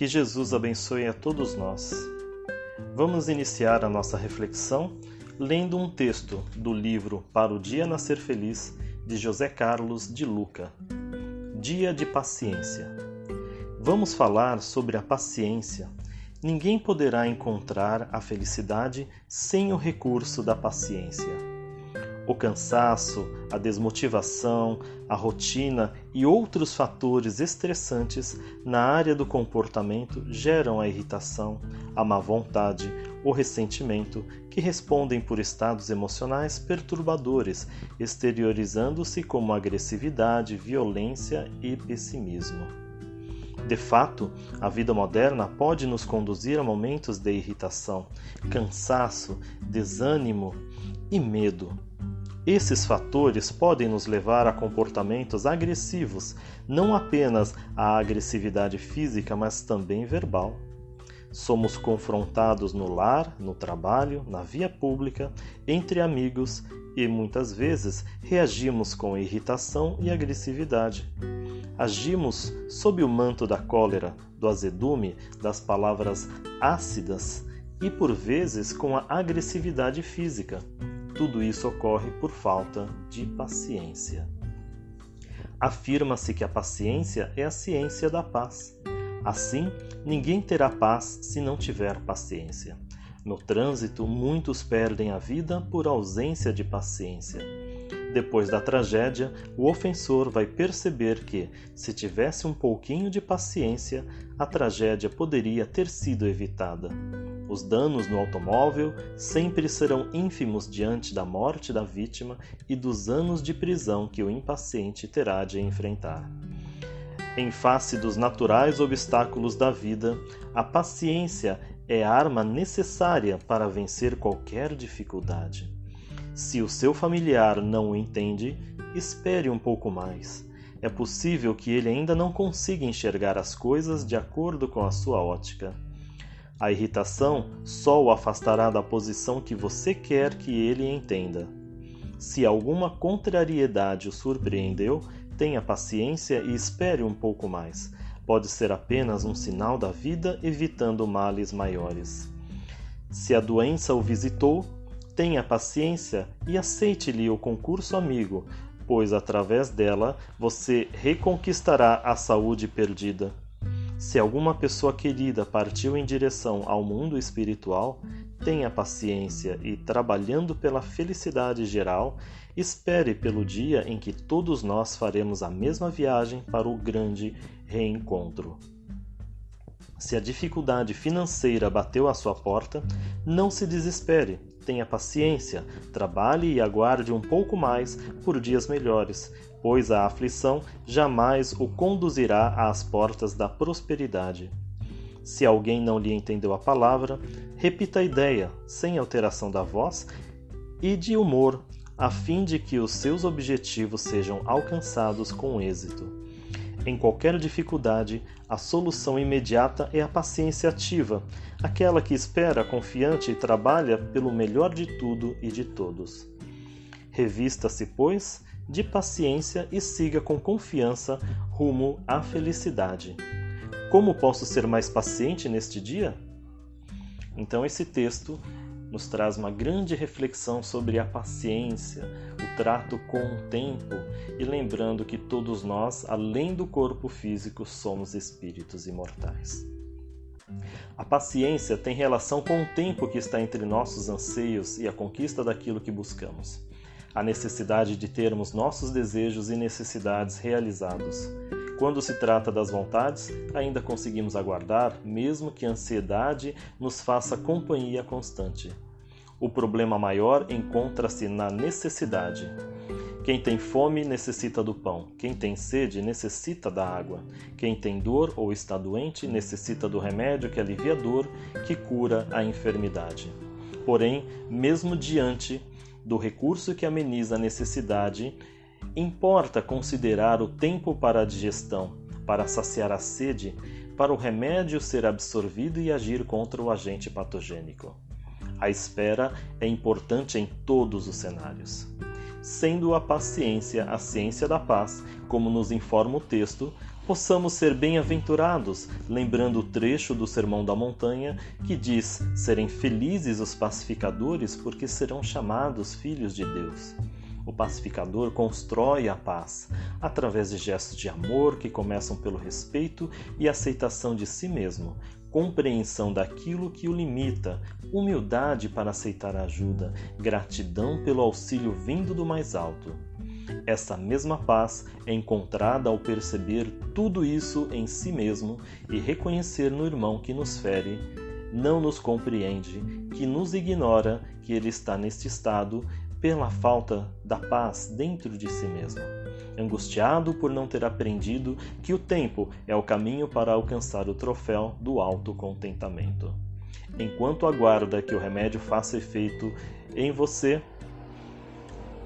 Que Jesus abençoe a todos nós. Vamos iniciar a nossa reflexão lendo um texto do livro Para o Dia Nascer Feliz de José Carlos de Luca. Dia de Paciência. Vamos falar sobre a paciência. Ninguém poderá encontrar a felicidade sem o recurso da paciência. O cansaço, a desmotivação, a rotina e outros fatores estressantes na área do comportamento geram a irritação, a má vontade, o ressentimento, que respondem por estados emocionais perturbadores, exteriorizando-se como agressividade, violência e pessimismo. De fato, a vida moderna pode nos conduzir a momentos de irritação, cansaço, desânimo e medo esses fatores podem nos levar a comportamentos agressivos, não apenas a agressividade física, mas também verbal. Somos confrontados no lar, no trabalho, na via pública, entre amigos e muitas vezes reagimos com irritação e agressividade. Agimos sob o manto da cólera, do azedume, das palavras ácidas e por vezes com a agressividade física. Tudo isso ocorre por falta de paciência. Afirma-se que a paciência é a ciência da paz. Assim, ninguém terá paz se não tiver paciência. No trânsito, muitos perdem a vida por ausência de paciência. Depois da tragédia, o ofensor vai perceber que, se tivesse um pouquinho de paciência, a tragédia poderia ter sido evitada. Os danos no automóvel sempre serão ínfimos diante da morte da vítima e dos anos de prisão que o impaciente terá de enfrentar. Em face dos naturais obstáculos da vida, a paciência é a arma necessária para vencer qualquer dificuldade. Se o seu familiar não o entende, espere um pouco mais. É possível que ele ainda não consiga enxergar as coisas de acordo com a sua ótica. A irritação só o afastará da posição que você quer que ele entenda. Se alguma contrariedade o surpreendeu, tenha paciência e espere um pouco mais. Pode ser apenas um sinal da vida evitando males maiores. Se a doença o visitou, tenha paciência e aceite-lhe o concurso amigo, pois através dela você reconquistará a saúde perdida. Se alguma pessoa querida partiu em direção ao mundo espiritual, tenha paciência e, trabalhando pela felicidade geral, espere pelo dia em que todos nós faremos a mesma viagem para o grande reencontro. Se a dificuldade financeira bateu à sua porta, não se desespere, tenha paciência, trabalhe e aguarde um pouco mais por dias melhores, pois a aflição jamais o conduzirá às portas da prosperidade. Se alguém não lhe entendeu a palavra, repita a ideia, sem alteração da voz e de humor, a fim de que os seus objetivos sejam alcançados com êxito. Em qualquer dificuldade, a solução imediata é a paciência ativa, aquela que espera confiante e trabalha pelo melhor de tudo e de todos. Revista-se, pois, de paciência e siga com confiança rumo à felicidade. Como posso ser mais paciente neste dia? Então, esse texto nos traz uma grande reflexão sobre a paciência, o trato com o tempo e lembrando que todos nós, além do corpo físico, somos espíritos imortais. A paciência tem relação com o tempo que está entre nossos anseios e a conquista daquilo que buscamos a necessidade de termos nossos desejos e necessidades realizados. Quando se trata das vontades, ainda conseguimos aguardar, mesmo que a ansiedade nos faça companhia constante. O problema maior encontra-se na necessidade. Quem tem fome necessita do pão, quem tem sede necessita da água, quem tem dor ou está doente necessita do remédio que alivia a dor, que cura a enfermidade. Porém, mesmo diante do recurso que ameniza a necessidade, importa considerar o tempo para a digestão, para saciar a sede, para o remédio ser absorvido e agir contra o agente patogênico. A espera é importante em todos os cenários. Sendo a paciência a ciência da paz, como nos informa o texto, possamos ser bem-aventurados, lembrando o trecho do Sermão da Montanha que diz: serem felizes os pacificadores, porque serão chamados filhos de Deus. O pacificador constrói a paz através de gestos de amor que começam pelo respeito e aceitação de si mesmo, compreensão daquilo que o limita, humildade para aceitar ajuda, gratidão pelo auxílio vindo do mais alto. Essa mesma paz é encontrada ao perceber tudo isso em si mesmo e reconhecer no irmão que nos fere, não nos compreende, que nos ignora que ele está neste estado pela falta da paz dentro de si mesmo. Angustiado por não ter aprendido que o tempo é o caminho para alcançar o troféu do autocontentamento. Enquanto aguarda que o remédio faça efeito em você,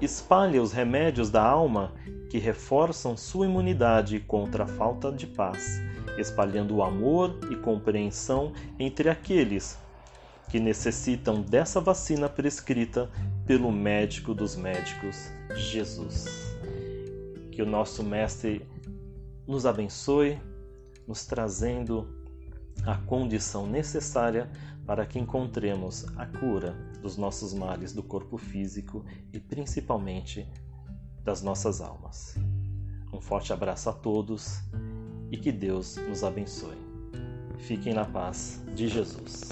espalhe os remédios da alma que reforçam sua imunidade contra a falta de paz, espalhando o amor e compreensão entre aqueles que necessitam dessa vacina prescrita pelo médico dos médicos, Jesus. Que o nosso Mestre nos abençoe, nos trazendo a condição necessária para que encontremos a cura dos nossos males do corpo físico e principalmente das nossas almas. Um forte abraço a todos e que Deus nos abençoe. Fiquem na paz de Jesus.